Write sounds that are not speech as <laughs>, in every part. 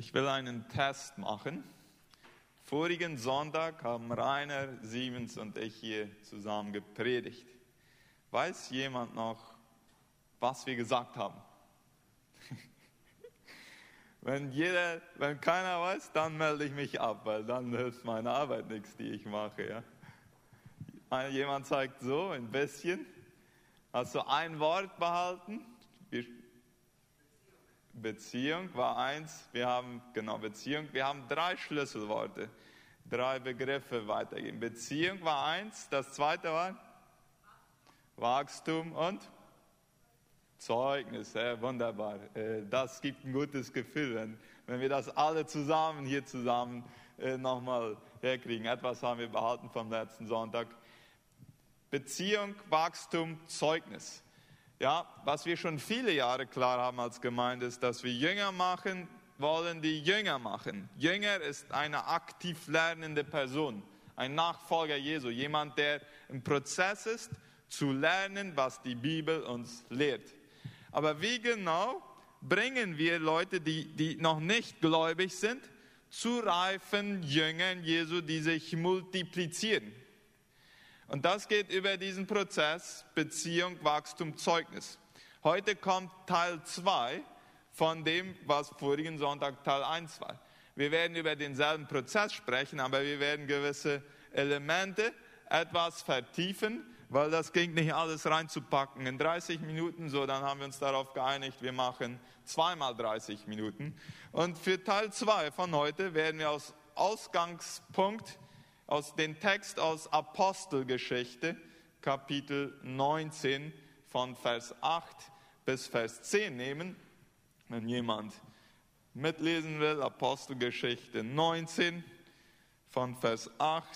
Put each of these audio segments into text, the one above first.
Ich will einen Test machen. Vorigen Sonntag haben Rainer, Siemens und ich hier zusammen gepredigt. Weiß jemand noch, was wir gesagt haben? <laughs> wenn, jeder, wenn keiner weiß, dann melde ich mich ab, weil dann hilft meine Arbeit nichts, die ich mache. Ja? Jemand zeigt so ein bisschen. Hast du ein Wort behalten? Wir Beziehung war eins. Wir haben, genau, Beziehung. Wir haben drei Schlüsselworte, drei Begriffe weitergeben. Beziehung war eins. Das zweite war Wachstum und Zeugnis. Ja, wunderbar. Äh, das gibt ein gutes Gefühl, wenn, wenn wir das alle zusammen hier zusammen äh, nochmal herkriegen. Etwas haben wir behalten vom letzten Sonntag. Beziehung, Wachstum, Zeugnis. Ja, was wir schon viele Jahre klar haben als Gemeinde ist, dass wir Jünger machen wollen, die Jünger machen. Jünger ist eine aktiv lernende Person, ein Nachfolger Jesu, jemand, der im Prozess ist, zu lernen, was die Bibel uns lehrt. Aber wie genau bringen wir Leute, die, die noch nicht gläubig sind, zu reifen Jüngern Jesu, die sich multiplizieren? Und das geht über diesen Prozess Beziehung, Wachstum, Zeugnis. Heute kommt Teil 2 von dem, was vorigen Sonntag Teil 1 war. Wir werden über denselben Prozess sprechen, aber wir werden gewisse Elemente etwas vertiefen, weil das ging nicht alles reinzupacken in 30 Minuten, so dann haben wir uns darauf geeinigt, wir machen zweimal 30 Minuten. Und für Teil 2 von heute werden wir aus Ausgangspunkt aus dem Text aus Apostelgeschichte, Kapitel 19 von Vers 8 bis Vers 10 nehmen. Wenn jemand mitlesen will, Apostelgeschichte 19 von Vers 8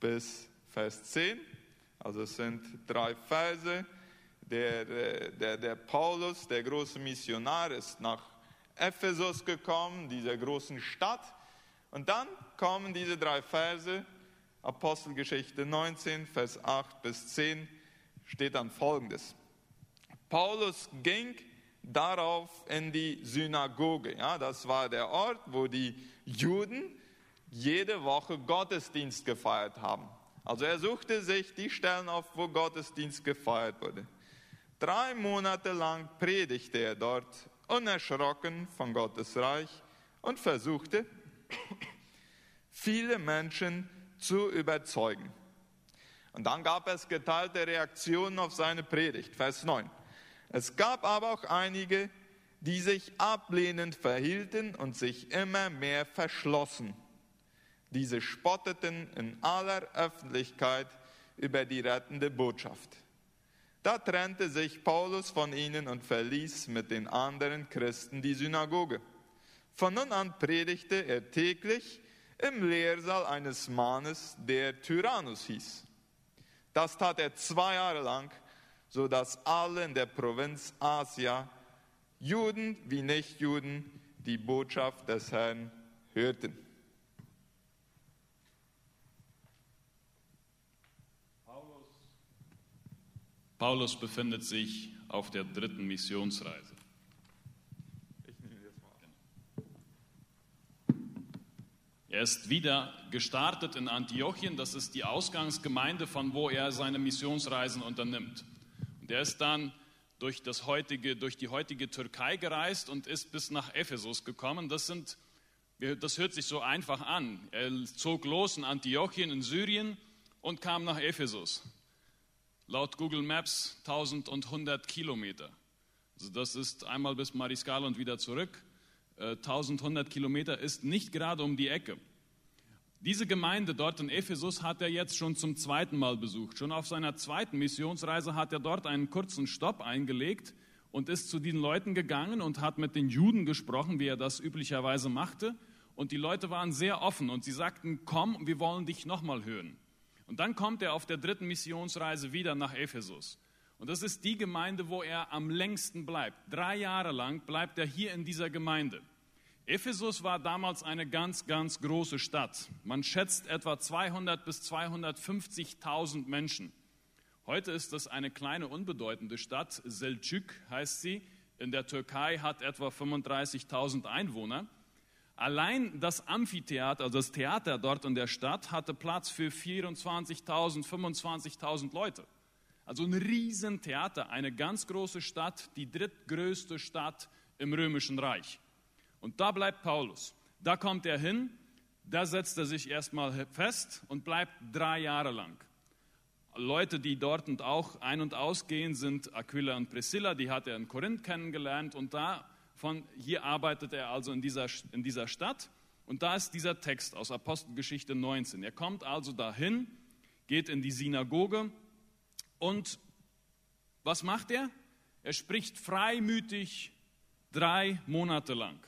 bis Vers 10. Also es sind drei Verse. Der, der, der Paulus, der große Missionar, ist nach Ephesus gekommen, dieser großen Stadt und dann kommen diese drei Verse, Apostelgeschichte 19, Vers 8 bis 10, steht dann folgendes. Paulus ging darauf in die Synagoge. Ja, das war der Ort, wo die Juden jede Woche Gottesdienst gefeiert haben. Also er suchte sich die Stellen auf, wo Gottesdienst gefeiert wurde. Drei Monate lang predigte er dort, unerschrocken von Gottes Reich und versuchte, viele Menschen zu überzeugen. Und dann gab es geteilte Reaktionen auf seine Predigt. Vers 9. Es gab aber auch einige, die sich ablehnend verhielten und sich immer mehr verschlossen. Diese spotteten in aller Öffentlichkeit über die rettende Botschaft. Da trennte sich Paulus von ihnen und verließ mit den anderen Christen die Synagoge. Von nun an predigte er täglich im Lehrsaal eines Mannes, der Tyrannus hieß. Das tat er zwei Jahre lang, so dass alle in der Provinz Asia, Juden wie Nichtjuden, die Botschaft des Herrn hörten. Paulus, befindet sich auf der dritten Missionsreise. Er ist wieder gestartet in Antiochien, das ist die Ausgangsgemeinde, von wo er seine Missionsreisen unternimmt. Und er ist dann durch, das heutige, durch die heutige Türkei gereist und ist bis nach Ephesus gekommen. Das, sind, das hört sich so einfach an. Er zog los in Antiochien in Syrien und kam nach Ephesus. Laut Google Maps 1100 Kilometer. Also das ist einmal bis Mariscal und wieder zurück. 1100 äh, Kilometer ist nicht gerade um die Ecke. Diese Gemeinde dort in Ephesus hat er jetzt schon zum zweiten Mal besucht. Schon auf seiner zweiten Missionsreise hat er dort einen kurzen Stopp eingelegt und ist zu den Leuten gegangen und hat mit den Juden gesprochen, wie er das üblicherweise machte. Und die Leute waren sehr offen und sie sagten, komm, wir wollen dich nochmal hören. Und dann kommt er auf der dritten Missionsreise wieder nach Ephesus. Und das ist die Gemeinde, wo er am längsten bleibt. Drei Jahre lang bleibt er hier in dieser Gemeinde. Ephesus war damals eine ganz, ganz große Stadt. Man schätzt etwa 200 bis 250.000 Menschen. Heute ist das eine kleine, unbedeutende Stadt. Selçuk heißt sie. In der Türkei hat etwa 35.000 Einwohner. Allein das Amphitheater, also das Theater dort in der Stadt, hatte Platz für 24.000, 25.000 Leute. Also ein Riesentheater, eine ganz große Stadt, die drittgrößte Stadt im Römischen Reich. Und da bleibt Paulus. Da kommt er hin, da setzt er sich erstmal fest und bleibt drei Jahre lang. Leute, die dort und auch ein- und ausgehen, sind Aquila und Priscilla, die hat er in Korinth kennengelernt und da von hier arbeitet er also in dieser, in dieser Stadt. Und da ist dieser Text aus Apostelgeschichte 19. Er kommt also dahin, geht in die Synagoge und was macht er? Er spricht freimütig drei Monate lang.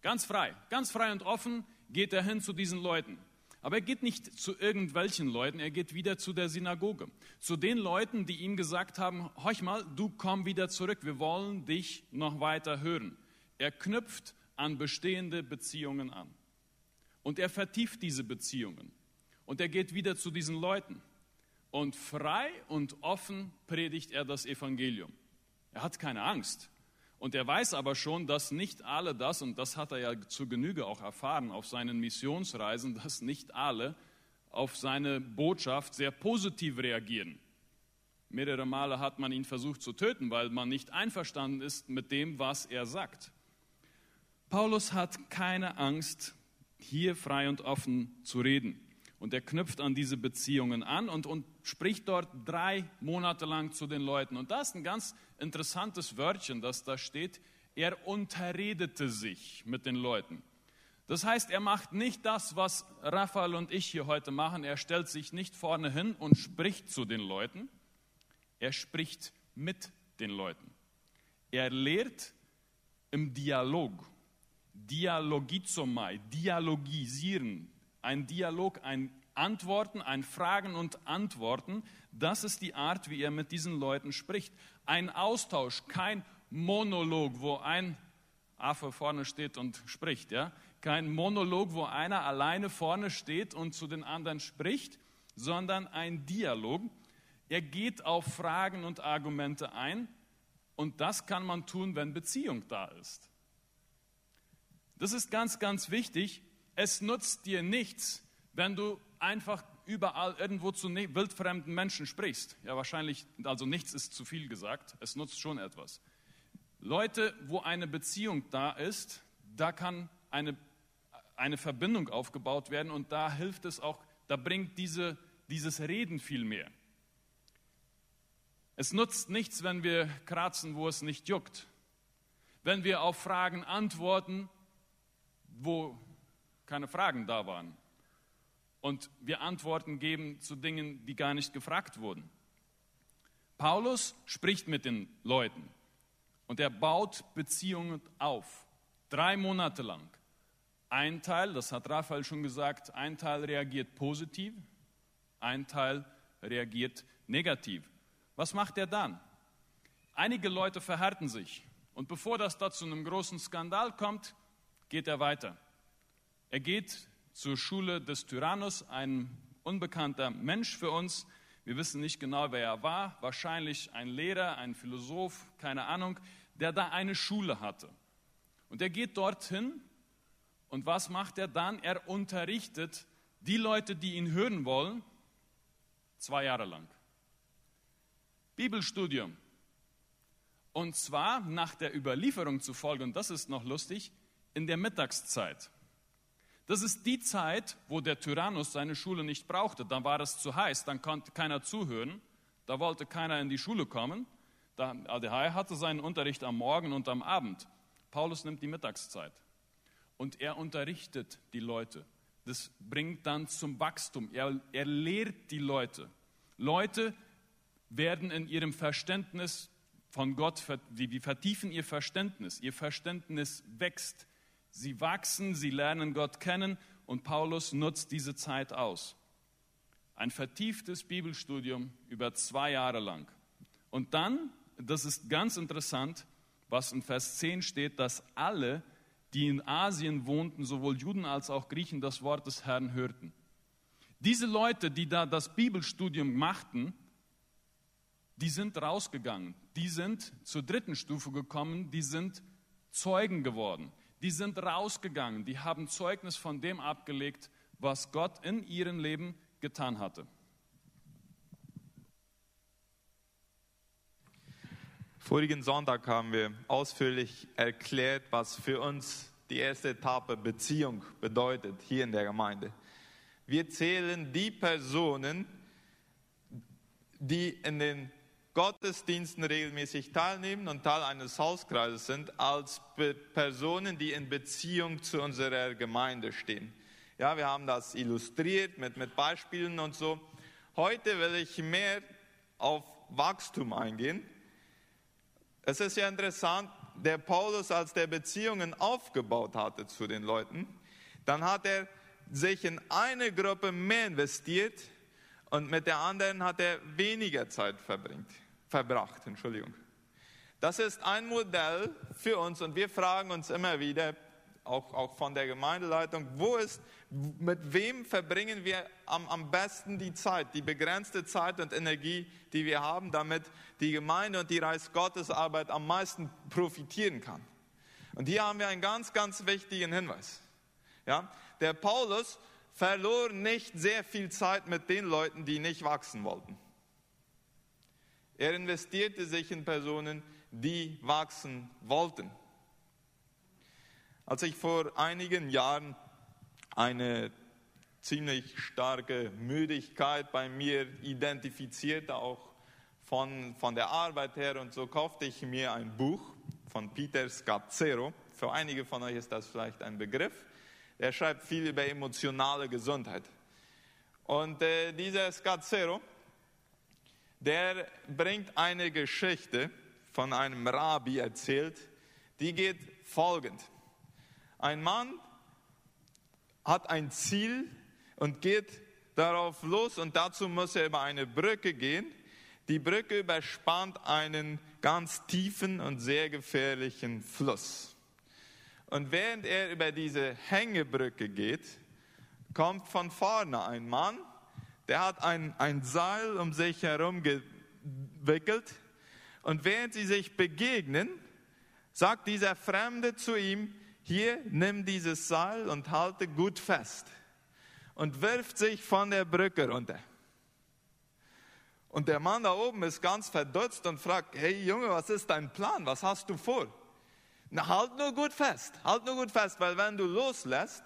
Ganz frei, ganz frei und offen geht er hin zu diesen Leuten. Aber er geht nicht zu irgendwelchen Leuten, er geht wieder zu der Synagoge. Zu den Leuten, die ihm gesagt haben, horch mal, du komm wieder zurück, wir wollen dich noch weiter hören. Er knüpft an bestehende Beziehungen an. Und er vertieft diese Beziehungen. Und er geht wieder zu diesen Leuten. Und frei und offen predigt er das Evangelium. Er hat keine Angst. Und er weiß aber schon, dass nicht alle das, und das hat er ja zu Genüge auch erfahren auf seinen Missionsreisen, <laughs> dass nicht alle auf seine Botschaft sehr positiv reagieren. Mehrere Male hat man ihn versucht zu töten, weil man nicht einverstanden ist mit dem, was er sagt. Paulus hat keine Angst, hier frei und offen zu reden. Und er knüpft an diese Beziehungen an und, und spricht dort drei Monate lang zu den Leuten. Und da ist ein ganz interessantes Wörtchen, das da steht. Er unterredete sich mit den Leuten. Das heißt, er macht nicht das, was Raphael und ich hier heute machen. Er stellt sich nicht vorne hin und spricht zu den Leuten. Er spricht mit den Leuten. Er lehrt im Dialog. Dialogizomai, dialogisieren, ein Dialog, ein Antworten, ein Fragen und Antworten. Das ist die Art, wie er mit diesen Leuten spricht. Ein Austausch, kein Monolog, wo ein Affe vorne steht und spricht. Ja? Kein Monolog, wo einer alleine vorne steht und zu den anderen spricht, sondern ein Dialog. Er geht auf Fragen und Argumente ein und das kann man tun, wenn Beziehung da ist. Das ist ganz, ganz wichtig. Es nutzt dir nichts, wenn du einfach überall irgendwo zu ne-, wildfremden Menschen sprichst. Ja, wahrscheinlich, also nichts ist zu viel gesagt, es nutzt schon etwas. Leute, wo eine Beziehung da ist, da kann eine, eine Verbindung aufgebaut werden und da hilft es auch, da bringt diese, dieses Reden viel mehr. Es nutzt nichts, wenn wir kratzen, wo es nicht juckt. Wenn wir auf Fragen antworten, wo keine Fragen da waren. Und wir Antworten geben zu Dingen, die gar nicht gefragt wurden. Paulus spricht mit den Leuten und er baut Beziehungen auf. Drei Monate lang. Ein Teil, das hat Raphael schon gesagt, ein Teil reagiert positiv, ein Teil reagiert negativ. Was macht er dann? Einige Leute verhärten sich. Und bevor das da zu einem großen Skandal kommt, geht er weiter. Er geht zur Schule des Tyrannus, ein unbekannter Mensch für uns. Wir wissen nicht genau, wer er war. Wahrscheinlich ein Lehrer, ein Philosoph, keine Ahnung, der da eine Schule hatte. Und er geht dorthin und was macht er dann? Er unterrichtet die Leute, die ihn hören wollen, zwei Jahre lang. Bibelstudium. Und zwar nach der Überlieferung zufolge, und das ist noch lustig, in der Mittagszeit. Das ist die Zeit, wo der Tyrannus seine Schule nicht brauchte. Dann war es zu heiß, dann konnte keiner zuhören, da wollte keiner in die Schule kommen. Der ADH hatte seinen Unterricht am Morgen und am Abend. Paulus nimmt die Mittagszeit und er unterrichtet die Leute. Das bringt dann zum Wachstum. Er, er lehrt die Leute. Leute werden in ihrem Verständnis von Gott, die vertiefen ihr Verständnis. Ihr Verständnis wächst. Sie wachsen, sie lernen Gott kennen und Paulus nutzt diese Zeit aus. Ein vertieftes Bibelstudium über zwei Jahre lang. Und dann, das ist ganz interessant, was in Vers 10 steht, dass alle, die in Asien wohnten, sowohl Juden als auch Griechen, das Wort des Herrn hörten. Diese Leute, die da das Bibelstudium machten, die sind rausgegangen, die sind zur dritten Stufe gekommen, die sind Zeugen geworden die sind rausgegangen, die haben Zeugnis von dem abgelegt, was Gott in ihrem Leben getan hatte. Vorigen Sonntag haben wir ausführlich erklärt, was für uns die erste Etappe Beziehung bedeutet hier in der Gemeinde. Wir zählen die Personen, die in den Gottesdiensten regelmäßig teilnehmen und Teil eines Hauskreises sind, als Personen, die in Beziehung zu unserer Gemeinde stehen. Ja, wir haben das illustriert mit, mit Beispielen und so. Heute will ich mehr auf Wachstum eingehen. Es ist ja interessant, der Paulus, als der Beziehungen aufgebaut hatte zu den Leuten, dann hat er sich in eine Gruppe mehr investiert und mit der anderen hat er weniger Zeit verbringt, verbracht. Entschuldigung. Das ist ein Modell für uns und wir fragen uns immer wieder, auch, auch von der Gemeindeleitung, wo ist, mit wem verbringen wir am, am besten die Zeit, die begrenzte Zeit und Energie, die wir haben, damit die Gemeinde und die Reichsgottesarbeit am meisten profitieren kann. Und hier haben wir einen ganz, ganz wichtigen Hinweis. Ja, der Paulus verlor nicht sehr viel Zeit mit den Leuten, die nicht wachsen wollten. Er investierte sich in Personen, die wachsen wollten. Als ich vor einigen Jahren eine ziemlich starke Müdigkeit bei mir identifizierte, auch von, von der Arbeit her und so, kaufte ich mir ein Buch von Peter Scazzero. Für einige von euch ist das vielleicht ein Begriff. Er schreibt viel über emotionale Gesundheit. Und äh, dieser Scazzero, der bringt eine Geschichte von einem Rabbi erzählt, die geht folgend. Ein Mann hat ein Ziel und geht darauf los und dazu muss er über eine Brücke gehen. Die Brücke überspannt einen ganz tiefen und sehr gefährlichen Fluss. Und während er über diese Hängebrücke geht, kommt von vorne ein Mann, der hat ein, ein Seil um sich herum gewickelt. Und während sie sich begegnen, sagt dieser Fremde zu ihm, hier, nimm dieses Seil und halte gut fest. Und wirft sich von der Brücke runter. Und der Mann da oben ist ganz verdutzt und fragt, hey Junge, was ist dein Plan? Was hast du vor? Na, halt nur gut fest, halt nur gut fest, weil wenn du loslässt,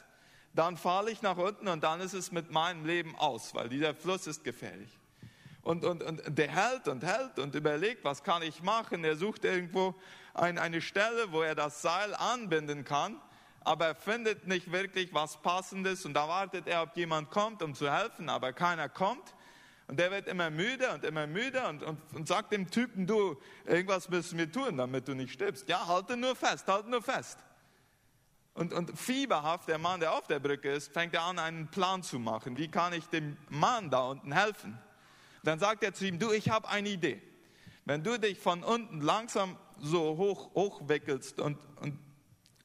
dann falle ich nach unten und dann ist es mit meinem Leben aus, weil dieser Fluss ist gefährlich. Und, und, und der hält und hält und überlegt, was kann ich machen? Er sucht irgendwo ein, eine Stelle, wo er das Seil anbinden kann, aber er findet nicht wirklich was Passendes und da wartet er, ob jemand kommt, um zu helfen, aber keiner kommt. Und der wird immer müde und immer müde und, und, und sagt dem Typen, du, irgendwas müssen wir tun, damit du nicht stirbst. Ja, halte nur fest, halte nur fest. Und, und fieberhaft, der Mann, der auf der Brücke ist, fängt er an, einen Plan zu machen. Wie kann ich dem Mann da unten helfen? Dann sagt er zu ihm, du, ich habe eine Idee. Wenn du dich von unten langsam so hoch, hochwickelst und, und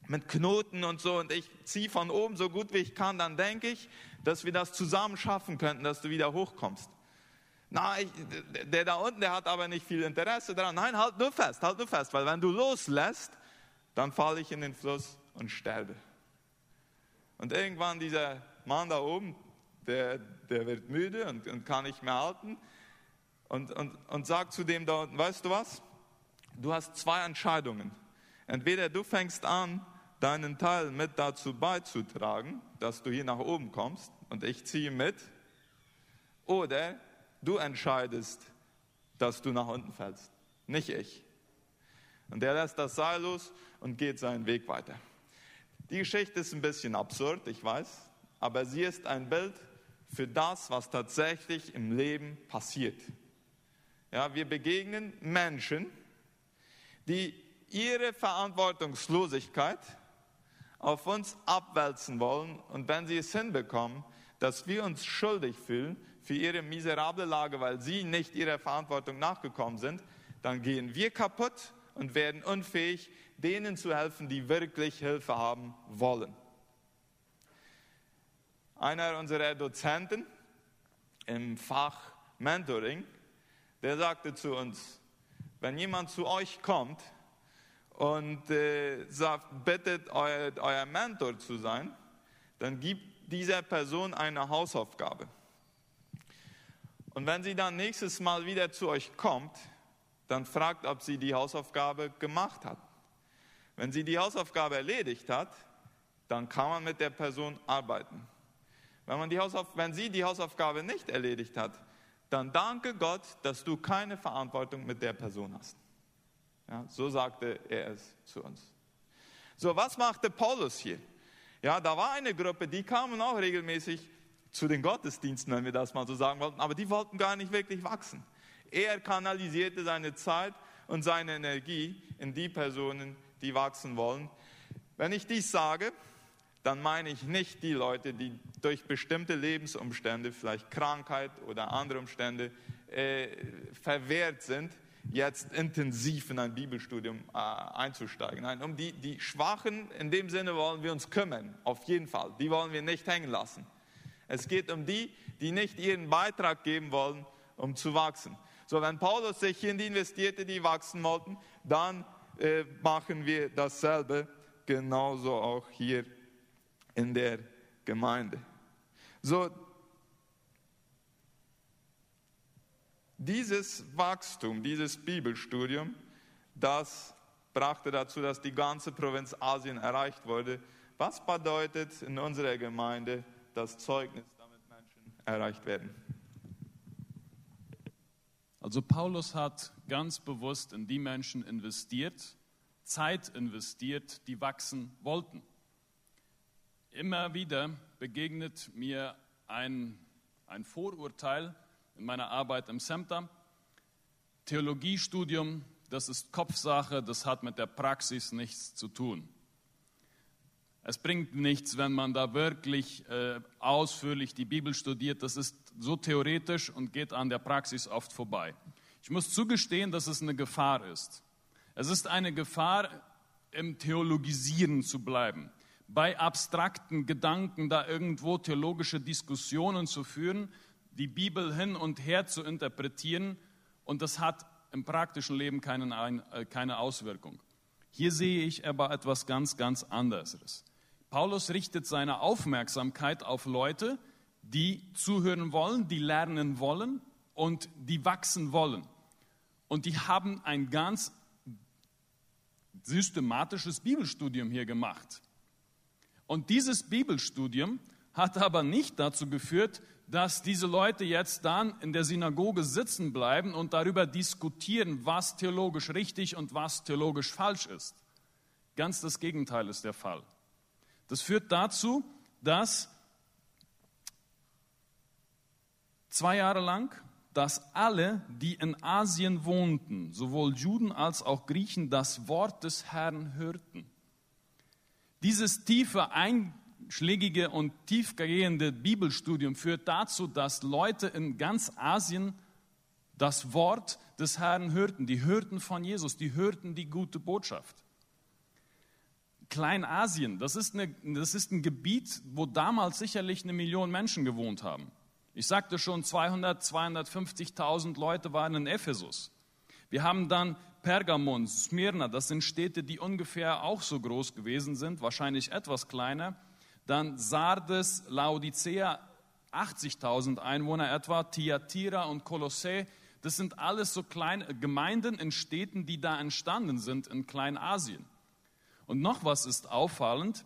mit Knoten und so und ich ziehe von oben so gut wie ich kann, dann denke ich, dass wir das zusammen schaffen könnten, dass du wieder hochkommst. Na, ich, der da unten, der hat aber nicht viel Interesse daran. Nein, halt nur fest, halt nur fest, weil wenn du loslässt, dann falle ich in den Fluss und sterbe. Und irgendwann dieser Mann da oben, der, der wird müde und, und kann nicht mehr halten und, und, und sagt zu dem da unten, weißt du was? Du hast zwei Entscheidungen. Entweder du fängst an, deinen Teil mit dazu beizutragen, dass du hier nach oben kommst und ich ziehe mit, oder du entscheidest, dass du nach unten fällst, nicht ich. Und der lässt das Seil los und geht seinen Weg weiter. Die Geschichte ist ein bisschen absurd, ich weiß, aber sie ist ein Bild für das, was tatsächlich im Leben passiert. Ja, wir begegnen Menschen, die ihre Verantwortungslosigkeit auf uns abwälzen wollen und wenn sie es hinbekommen, dass wir uns schuldig fühlen für ihre miserable Lage, weil sie nicht ihrer Verantwortung nachgekommen sind, dann gehen wir kaputt und werden unfähig, denen zu helfen, die wirklich Hilfe haben wollen. Einer unserer Dozenten im Fach Mentoring, der sagte zu uns, wenn jemand zu euch kommt und äh, sagt, bittet, euer, euer Mentor zu sein, dann gibt dieser Person eine Hausaufgabe. Und wenn sie dann nächstes Mal wieder zu euch kommt, dann fragt, ob sie die Hausaufgabe gemacht hat. Wenn sie die Hausaufgabe erledigt hat, dann kann man mit der Person arbeiten. Wenn, man die wenn sie die Hausaufgabe nicht erledigt hat, dann danke Gott, dass du keine Verantwortung mit der Person hast. Ja, so sagte er es zu uns. So, was machte Paulus hier? Ja, da war eine Gruppe, die kamen auch regelmäßig zu den Gottesdiensten, wenn wir das mal so sagen wollten, aber die wollten gar nicht wirklich wachsen. Er kanalisierte seine Zeit und seine Energie in die Personen, die wachsen wollen. Wenn ich dies sage, dann meine ich nicht die Leute, die durch bestimmte Lebensumstände, vielleicht Krankheit oder andere Umstände, äh, verwehrt sind, jetzt intensiv in ein Bibelstudium äh, einzusteigen. Nein, um die, die Schwachen in dem Sinne wollen wir uns kümmern, auf jeden Fall. Die wollen wir nicht hängen lassen. Es geht um die, die nicht ihren Beitrag geben wollen, um zu wachsen. So, wenn Paulus sich in die investierte, die wachsen wollten, dann äh, machen wir dasselbe genauso auch hier in der Gemeinde. So, dieses Wachstum, dieses Bibelstudium, das brachte dazu, dass die ganze Provinz Asien erreicht wurde. Was bedeutet in unserer Gemeinde das Zeugnis, damit Menschen erreicht werden? Also Paulus hat ganz bewusst in die Menschen investiert, Zeit investiert, die wachsen wollten. Immer wieder begegnet mir ein, ein Vorurteil in meiner Arbeit im SEMTA. Theologiestudium, das ist Kopfsache, das hat mit der Praxis nichts zu tun. Es bringt nichts, wenn man da wirklich äh, ausführlich die Bibel studiert. Das ist so theoretisch und geht an der Praxis oft vorbei. Ich muss zugestehen, dass es eine Gefahr ist. Es ist eine Gefahr, im Theologisieren zu bleiben bei abstrakten Gedanken da irgendwo theologische Diskussionen zu führen, die Bibel hin und her zu interpretieren und das hat im praktischen Leben keinen, äh, keine Auswirkung. Hier sehe ich aber etwas ganz, ganz anderes. Paulus richtet seine Aufmerksamkeit auf Leute, die zuhören wollen, die lernen wollen und die wachsen wollen. Und die haben ein ganz systematisches Bibelstudium hier gemacht. Und dieses Bibelstudium hat aber nicht dazu geführt, dass diese Leute jetzt dann in der Synagoge sitzen bleiben und darüber diskutieren, was theologisch richtig und was theologisch falsch ist. Ganz das Gegenteil ist der Fall. Das führt dazu, dass zwei Jahre lang, dass alle, die in Asien wohnten, sowohl Juden als auch Griechen, das Wort des Herrn hörten. Dieses tiefe, einschlägige und tiefgehende Bibelstudium führt dazu, dass Leute in ganz Asien das Wort des Herrn hörten. Die hörten von Jesus, die hörten die gute Botschaft. Kleinasien, das ist, eine, das ist ein Gebiet, wo damals sicherlich eine Million Menschen gewohnt haben. Ich sagte schon, 200, 250.000 Leute waren in Ephesus. Wir haben dann Pergamon, Smyrna, das sind Städte, die ungefähr auch so groß gewesen sind, wahrscheinlich etwas kleiner. Dann Sardes, Laodicea, 80.000 Einwohner etwa, Thyatira und Kolossä, das sind alles so kleine Gemeinden in Städten, die da entstanden sind in Kleinasien. Und noch was ist auffallend,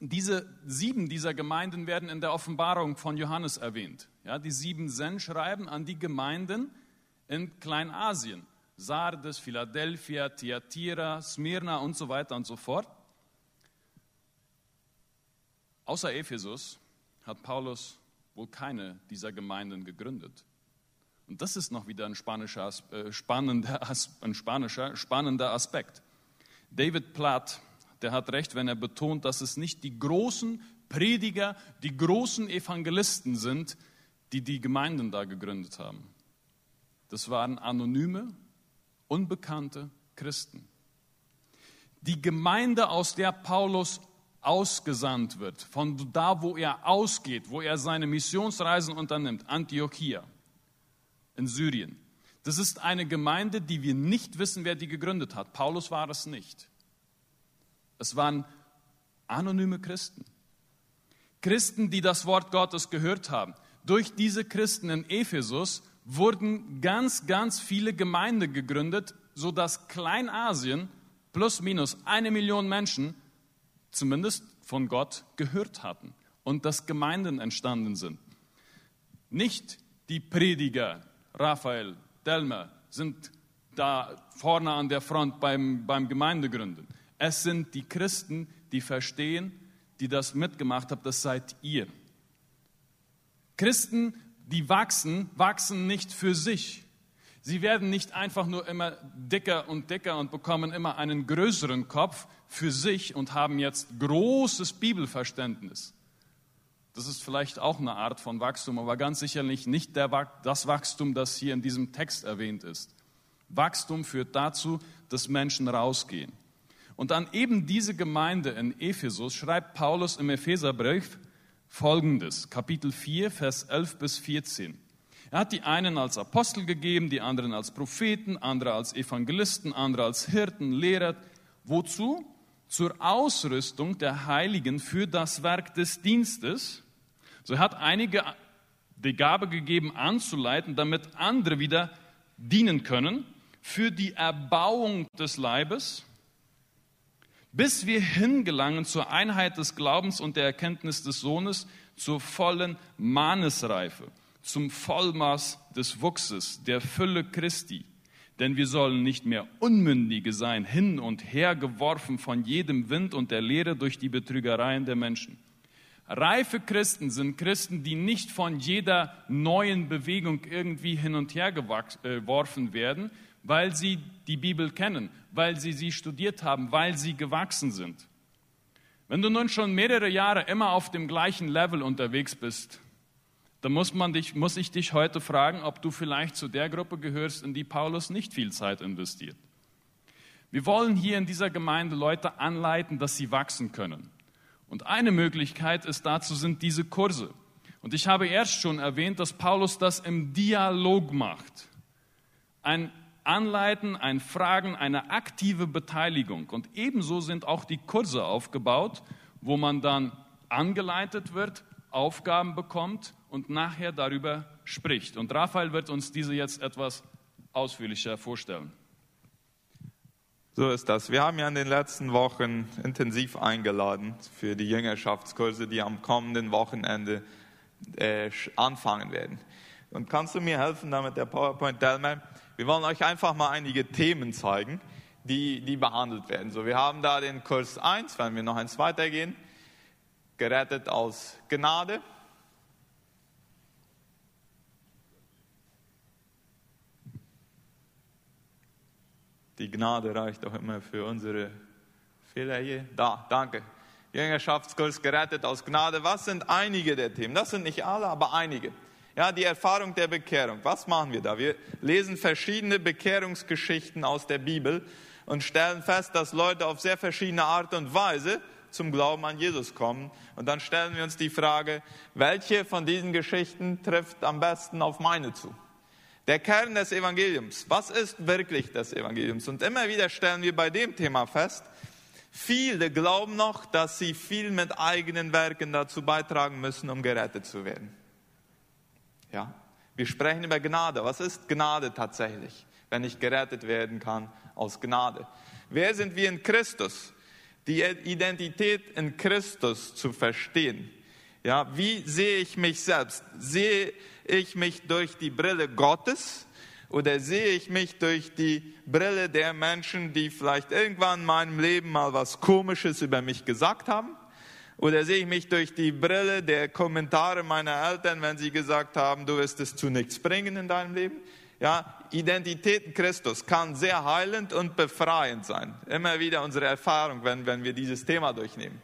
diese sieben dieser Gemeinden werden in der Offenbarung von Johannes erwähnt. Ja, die sieben Sendschreiben an die Gemeinden in Kleinasien. Sardes, Philadelphia, Thyatira, Smyrna und so weiter und so fort. Außer Ephesus hat Paulus wohl keine dieser Gemeinden gegründet. Und das ist noch wieder ein spanischer, äh, spannender, ein spanischer, spannender Aspekt. David Platt, der hat recht, wenn er betont, dass es nicht die großen Prediger, die großen Evangelisten sind, die die Gemeinden da gegründet haben. Das waren anonyme, unbekannte Christen. Die Gemeinde, aus der Paulus ausgesandt wird, von da, wo er ausgeht, wo er seine Missionsreisen unternimmt, Antiochia in Syrien, Das ist eine Gemeinde, die wir nicht wissen, wer die gegründet hat. Paulus war es nicht. Es waren anonyme Christen. Christen, die das Wort Gottes gehört haben. Durch diese Christen in Ephesus wurden ganz, ganz viele Gemeinden gegründet, sodass Kleinasien plus minus eine Million Menschen zumindest von Gott gehört hatten und dass Gemeinden entstanden sind. Nicht die Prediger, Raphael, Delmer, sind da vorne an der Front beim, beim Gemeindegründen. Es sind die Christen, die verstehen, die das mitgemacht haben, das seid ihr. Christen, die wachsen, wachsen nicht für sich. Sie werden nicht einfach nur immer dicker und dicker und bekommen immer einen größeren Kopf für sich und haben jetzt großes Bibelverständnis. Das ist vielleicht auch eine Art von Wachstum, aber ganz sicherlich nicht der, das Wachstum, das hier in diesem Text erwähnt ist. Wachstum führt dazu, dass Menschen rausgehen. Und an eben diese Gemeinde in Ephesus schreibt Paulus im Epheserbrief folgendes, Kapitel 4, Vers 11 bis 14. Er hat die einen als Apostel gegeben, die anderen als Propheten, andere als Evangelisten, andere als Hirten, Lehrer. Wozu? Zur Ausrüstung der Heiligen für das Werk des Dienstes. So hat einige die Gabe gegeben, anzuleiten, damit andere wieder dienen können für die Erbauung des Leibes bis wir hingelangen zur Einheit des Glaubens und der Erkenntnis des Sohnes, zur vollen Mannesreife, zum Vollmaß des Wuchses, der Fülle Christi. Denn wir sollen nicht mehr Unmündige sein, hin und her geworfen von jedem Wind und der Lehre durch die Betrügereien der Menschen. Reife Christen sind Christen, die nicht von jeder neuen Bewegung irgendwie hin und her geworfen werden, weil sie die Bibel kennen, weil sie sie studiert haben, weil sie gewachsen sind. Wenn du nun schon mehrere Jahre immer auf dem gleichen Level unterwegs bist, dann muss, man dich, muss ich dich heute fragen, ob du vielleicht zu der Gruppe gehörst, in die Paulus nicht viel Zeit investiert. Wir wollen hier in dieser Gemeinde Leute anleiten, dass sie wachsen können. Und eine Möglichkeit ist dazu sind diese Kurse. Und ich habe erst schon erwähnt, dass Paulus das im Dialog macht. Ein Anleiten, ein Fragen, eine aktive Beteiligung. Und ebenso sind auch die Kurse aufgebaut, wo man dann angeleitet wird, Aufgaben bekommt und nachher darüber spricht. Und Raphael wird uns diese jetzt etwas ausführlicher vorstellen. So ist das. Wir haben ja in den letzten Wochen intensiv eingeladen für die Jüngerschaftskurse, die am kommenden Wochenende äh, anfangen werden. Und kannst du mir helfen, damit der PowerPoint Delmer? Wir wollen euch einfach mal einige Themen zeigen, die, die behandelt werden. So, wir haben da den Kurs 1, wenn wir noch eins weitergehen, gerettet aus Gnade. Die Gnade reicht auch immer für unsere Fehler hier. Da, danke. Jüngerschaftskurs gerettet aus Gnade. Was sind einige der Themen? Das sind nicht alle, aber einige. Ja, die Erfahrung der Bekehrung. Was machen wir da? Wir lesen verschiedene Bekehrungsgeschichten aus der Bibel und stellen fest, dass Leute auf sehr verschiedene Art und Weise zum Glauben an Jesus kommen. Und dann stellen wir uns die Frage, welche von diesen Geschichten trifft am besten auf meine zu? Der Kern des Evangeliums. Was ist wirklich des Evangeliums? Und immer wieder stellen wir bei dem Thema fest, viele glauben noch, dass sie viel mit eigenen Werken dazu beitragen müssen, um gerettet zu werden. Ja? Wir sprechen über Gnade. Was ist Gnade tatsächlich, wenn ich gerettet werden kann aus Gnade? Wer sind wir in Christus? Die Identität in Christus zu verstehen. Ja, wie sehe ich mich selbst? Sehe ich mich durch die Brille Gottes oder sehe ich mich durch die Brille der Menschen, die vielleicht irgendwann in meinem Leben mal was Komisches über mich gesagt haben? Oder sehe ich mich durch die Brille der Kommentare meiner Eltern, wenn sie gesagt haben, du wirst es zu nichts bringen in deinem Leben? Ja, Identität in Christus kann sehr heilend und befreiend sein. Immer wieder unsere Erfahrung, wenn, wenn wir dieses Thema durchnehmen.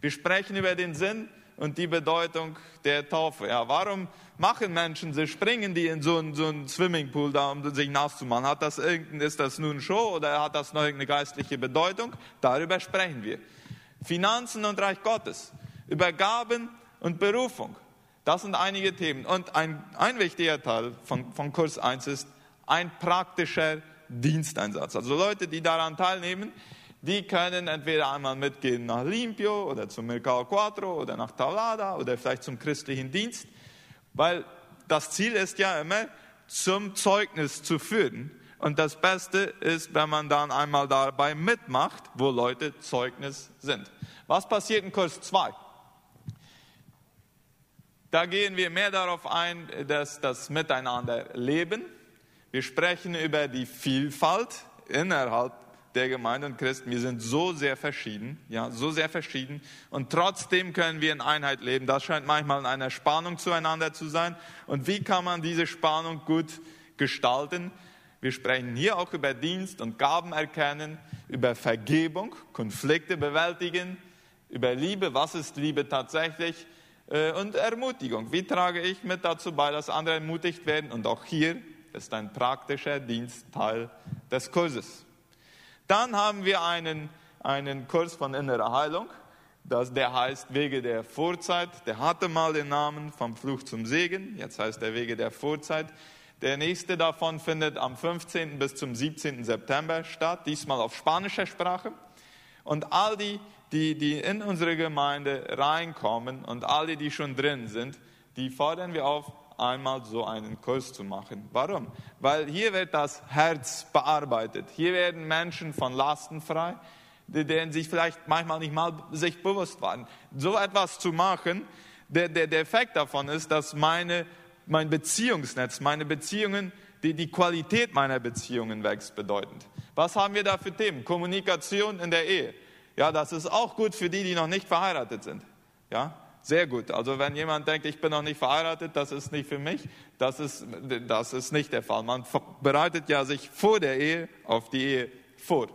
Wir sprechen über den Sinn und die Bedeutung der Taufe. Ja, warum machen Menschen, sie springen die in so einen, so einen Swimmingpool da, um sich nass zu machen? Hat das ist das nun Show oder hat das noch irgendeine geistliche Bedeutung? Darüber sprechen wir. Finanzen und Reich Gottes, über Gaben und Berufung. Das sind einige Themen. Und ein, ein wichtiger Teil von, von Kurs 1 ist ein praktischer Diensteinsatz. Also Leute, die daran teilnehmen, die können entweder einmal mitgehen nach Limpio oder zum Mercado Quattro oder nach Taulada oder vielleicht zum christlichen Dienst, weil das Ziel ist ja immer, zum Zeugnis zu führen. Und das Beste ist, wenn man dann einmal dabei mitmacht, wo Leute Zeugnis sind. Was passiert in Kurs 2? Da gehen wir mehr darauf ein, dass das Miteinander leben. Wir sprechen über die Vielfalt innerhalb der Gemeinde und Christen. Wir sind so sehr verschieden, ja, so sehr verschieden. Und trotzdem können wir in Einheit leben. Das scheint manchmal in einer Spannung zueinander zu sein. Und wie kann man diese Spannung gut gestalten? Wir sprechen hier auch über Dienst und Gaben erkennen, über Vergebung, Konflikte bewältigen, über Liebe, was ist Liebe tatsächlich äh, und Ermutigung. Wie trage ich mit dazu bei, dass andere ermutigt werden? Und auch hier ist ein praktischer Dienst Teil des Kurses. Dann haben wir einen, einen Kurs von innerer Heilung. Das, der heißt Wege der Vorzeit. Der hatte mal den Namen vom Fluch zum Segen. Jetzt heißt er Wege der Vorzeit. Der nächste davon findet am 15. bis zum 17. September statt, diesmal auf spanischer Sprache. Und all die, die, die in unsere Gemeinde reinkommen und alle, die schon drin sind, die fordern wir auf, einmal so einen Kurs zu machen. Warum? Weil hier wird das Herz bearbeitet. Hier werden Menschen von Lasten frei, denen sich vielleicht manchmal nicht mal sich bewusst waren. So etwas zu machen, der, der, der Effekt davon ist, dass meine mein Beziehungsnetz, meine Beziehungen, die, die Qualität meiner Beziehungen wächst bedeutend. Was haben wir da für Themen? Kommunikation in der Ehe. Ja, das ist auch gut für die, die noch nicht verheiratet sind. Ja, sehr gut. Also wenn jemand denkt, ich bin noch nicht verheiratet, das ist nicht für mich, das ist, das ist nicht der Fall. Man bereitet ja sich vor der Ehe auf die Ehe vor.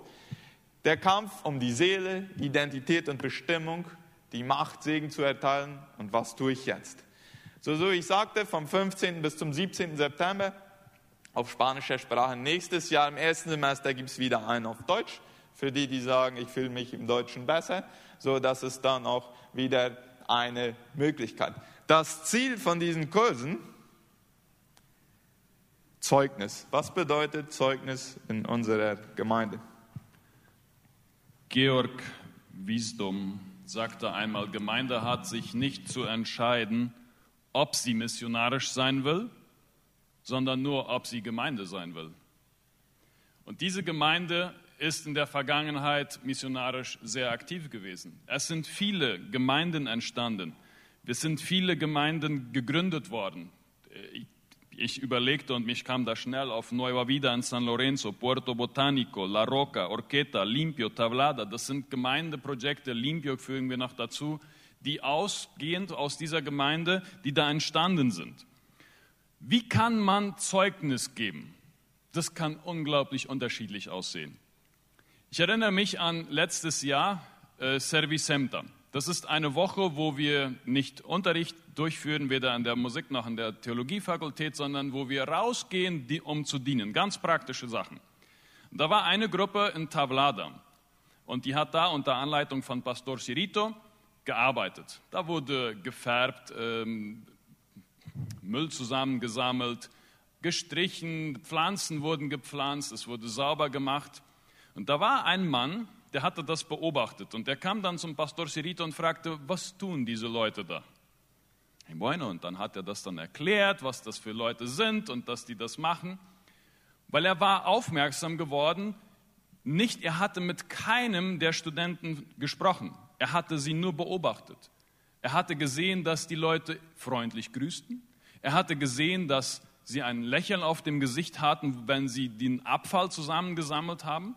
Der Kampf um die Seele, Identität und Bestimmung, die Macht, Segen zu erteilen und was tue ich jetzt? So, so ich sagte, vom 15. bis zum 17. September auf spanischer Sprache. Nächstes Jahr im ersten Semester gibt es wieder einen auf Deutsch. Für die, die sagen, ich fühle mich im Deutschen besser, so dass es dann auch wieder eine Möglichkeit. Das Ziel von diesen Kursen, Zeugnis. Was bedeutet Zeugnis in unserer Gemeinde? Georg Wisdom sagte einmal, Gemeinde hat sich nicht zu entscheiden, ob sie missionarisch sein will, sondern nur, ob sie Gemeinde sein will. Und diese Gemeinde ist in der Vergangenheit missionarisch sehr aktiv gewesen. Es sind viele Gemeinden entstanden. Es sind viele Gemeinden gegründet worden. Ich überlegte und mich kam da schnell auf Nueva Vida in San Lorenzo, Puerto Botanico, La Roca, Orqueta, Limpio, Tablada. Das sind Gemeindeprojekte. Limpio fügen wir noch dazu die ausgehend aus dieser Gemeinde, die da entstanden sind. Wie kann man Zeugnis geben? Das kann unglaublich unterschiedlich aussehen. Ich erinnere mich an letztes Jahr äh, Servicemta. Das ist eine Woche, wo wir nicht Unterricht durchführen, weder an der Musik noch an der Theologiefakultät, sondern wo wir rausgehen, die, um zu dienen. Ganz praktische Sachen. Da war eine Gruppe in Tablada und die hat da unter Anleitung von Pastor Cirito gearbeitet. Da wurde gefärbt, ähm, Müll zusammengesammelt, gestrichen, Pflanzen wurden gepflanzt, es wurde sauber gemacht. Und da war ein Mann, der hatte das beobachtet und der kam dann zum Pastor Sirito und fragte, was tun diese Leute da? Und dann hat er das dann erklärt, was das für Leute sind und dass die das machen, weil er war aufmerksam geworden, nicht, er hatte mit keinem der Studenten gesprochen. Er hatte sie nur beobachtet. Er hatte gesehen, dass die Leute freundlich grüßten. Er hatte gesehen, dass sie ein Lächeln auf dem Gesicht hatten, wenn sie den Abfall zusammengesammelt haben.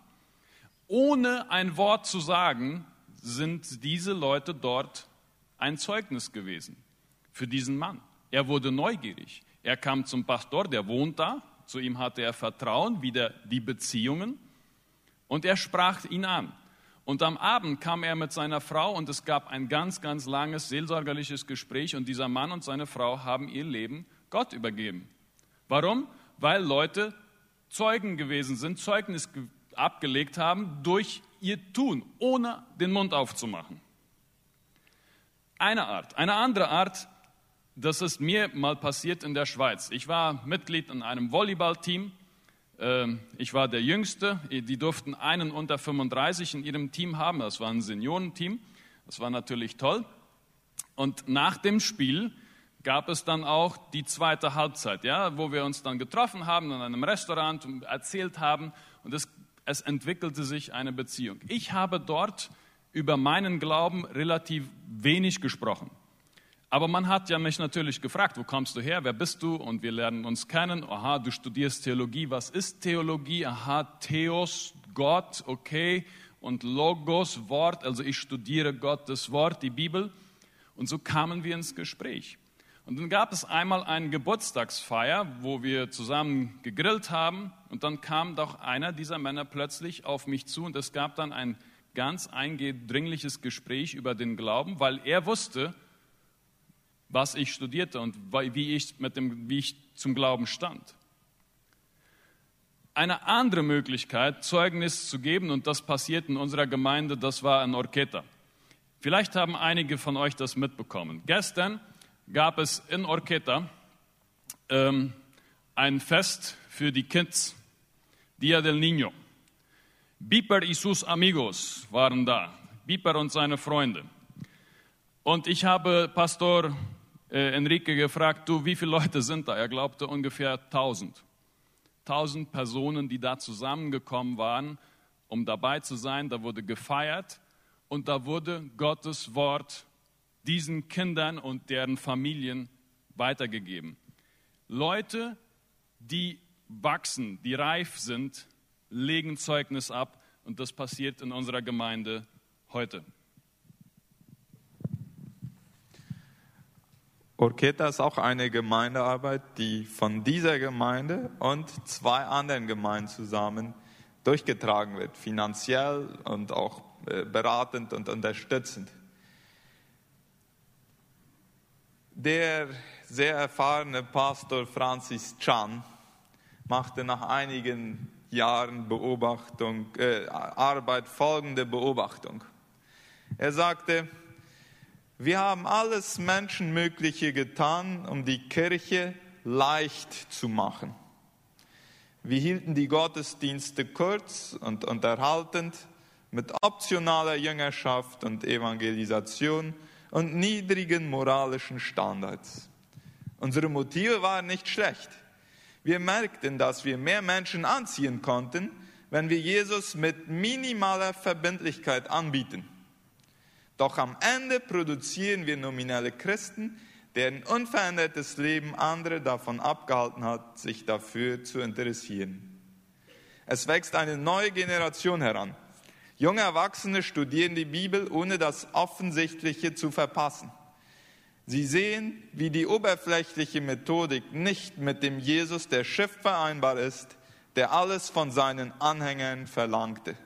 Ohne ein Wort zu sagen, sind diese Leute dort ein Zeugnis gewesen für diesen Mann. Er wurde neugierig. Er kam zum Pastor, der wohnt da. Zu ihm hatte er Vertrauen, wieder die Beziehungen. Und er sprach ihn an. Und am Abend kam er mit seiner Frau und es gab ein ganz, ganz langes seelsorgerliches Gespräch und dieser Mann und seine Frau haben ihr Leben Gott übergeben. Warum? Weil Leute Zeugen gewesen sind, Zeugnis abgelegt haben durch ihr Tun, ohne den Mund aufzumachen. Eine Art. Eine andere Art, das ist mir mal passiert in der Schweiz. Ich war Mitglied in einem Volleyballteam Ähm, ich war der Jüngste. Die durften einen unter 35 in ihrem Team haben. Das war ein Seniorenteam. Das war natürlich toll. Und nach dem Spiel gab es dann auch die zweite Halbzeit, ja, wo wir uns dann getroffen haben in einem Restaurant und erzählt haben. Und es, es entwickelte sich eine Beziehung. Ich habe dort über meinen Glauben relativ wenig gesprochen. Aber man hat ja mich natürlich gefragt, wo kommst du her, wer bist du? Und wir lernen uns kennen. Aha, du studierst Theologie. Was ist Theologie? Aha, Theos, Gott, okay. Und Logos, Wort. Also ich studiere Gottes Wort, die Bibel. Und so kamen wir ins Gespräch. Und dann gab es einmal eine Geburtstagsfeier, wo wir zusammen gegrillt haben. Und dann kam doch einer dieser Männer plötzlich auf mich zu. Und es gab dann ein ganz eingedringliches Gespräch über den Glauben, weil er wusste, was ich studierte und wie ich, mit dem, wie ich zum Glauben stand. Eine andere Möglichkeit, Zeugnis zu geben, und das passiert in unserer Gemeinde, das war in Orketa. Vielleicht haben einige von euch das mitbekommen. Gestern gab es in Orketa ähm, ein Fest für die Kids, Dia del Niño. Biper y sus amigos waren da, Biper und seine Freunde. Und ich habe Pastor äh, Enrique gefragt, du, wie viele Leute sind da? Er glaubte ungefähr 1000. 1000 Personen, die da zusammengekommen waren, um dabei zu sein. Da wurde gefeiert und da wurde Gottes Wort diesen Kindern und deren Familien weitergegeben. Leute, die wachsen, die reif sind, legen Zeugnis ab und das passiert in unserer Gemeinde heute. Orketa ist auch eine Gemeindearbeit, die von dieser Gemeinde und zwei anderen Gemeinden zusammen durchgetragen wird, finanziell und auch äh, beratend und unterstützend. Der sehr erfahrene Pastor Francis Chan machte nach einigen Jahren Beobachtung, äh, Arbeit folgende Beobachtung. Er sagte, wir haben alles Menschenmögliche getan, um die Kirche leicht zu machen. Wir hielten die Gottesdienste kurz und unterhaltend mit optionaler Jüngerschaft und Evangelisation und niedrigen moralischen Standards. Unsere Motive waren nicht schlecht. Wir merkten, dass wir mehr Menschen anziehen konnten, wenn wir Jesus mit minimaler Verbindlichkeit anbieten. Doch am Ende produzieren wir nominelle Christen, deren unverändertes Leben andere davon abgehalten hat, sich dafür zu interessieren. Es wächst eine neue Generation heran. Junge Erwachsene studieren die Bibel, ohne das Offensichtliche zu verpassen. Sie sehen, wie die oberflächliche Methodik nicht mit dem Jesus der Schrift vereinbar ist, der alles von seinen Anhängern verlangte.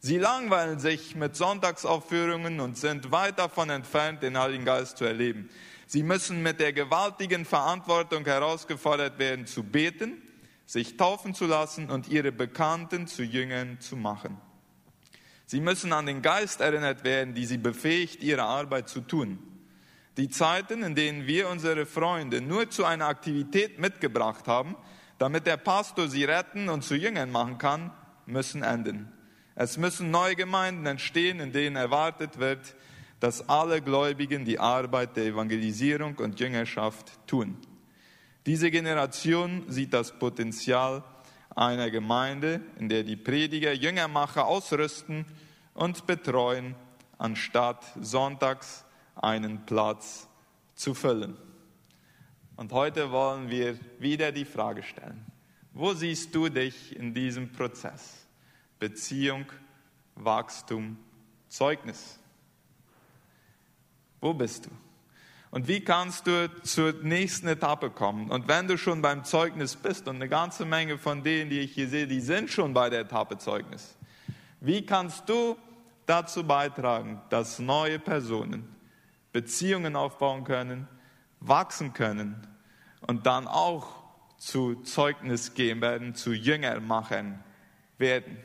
Sie langweilen sich mit Sonntagsaufführungen und sind weit davon entfernt, den Heiligen Geist zu erleben. Sie müssen mit der gewaltigen Verantwortung herausgefordert werden, zu beten, sich taufen zu lassen und ihre Bekannten zu Jüngern zu machen. Sie müssen an den Geist erinnert werden, die sie befähigt, ihre Arbeit zu tun. Die Zeiten, in denen wir unsere Freunde nur zu einer Aktivität mitgebracht haben, damit der Pastor sie retten und zu Jüngern machen kann, müssen enden. Es müssen neue Gemeinden entstehen, in denen erwartet wird, dass alle Gläubigen die Arbeit der Evangelisierung und Jüngerschaft tun. Diese Generation sieht das Potenzial einer Gemeinde, in der die Prediger Jüngermacher ausrüsten und betreuen, anstatt sonntags einen Platz zu füllen. Und heute wollen wir wieder die Frage stellen, wo siehst du dich in diesem Prozess? Beziehung, Wachstum, Zeugnis. Wo bist du? Und wie kannst du zur nächsten Etappe kommen? Und wenn du schon beim Zeugnis bist, und eine ganze Menge von denen, die ich hier sehe, die sind schon bei der Etappe Zeugnis, wie kannst du dazu beitragen, dass neue Personen Beziehungen aufbauen können, wachsen können und dann auch zu Zeugnis gehen werden, zu Jüngermachern werden?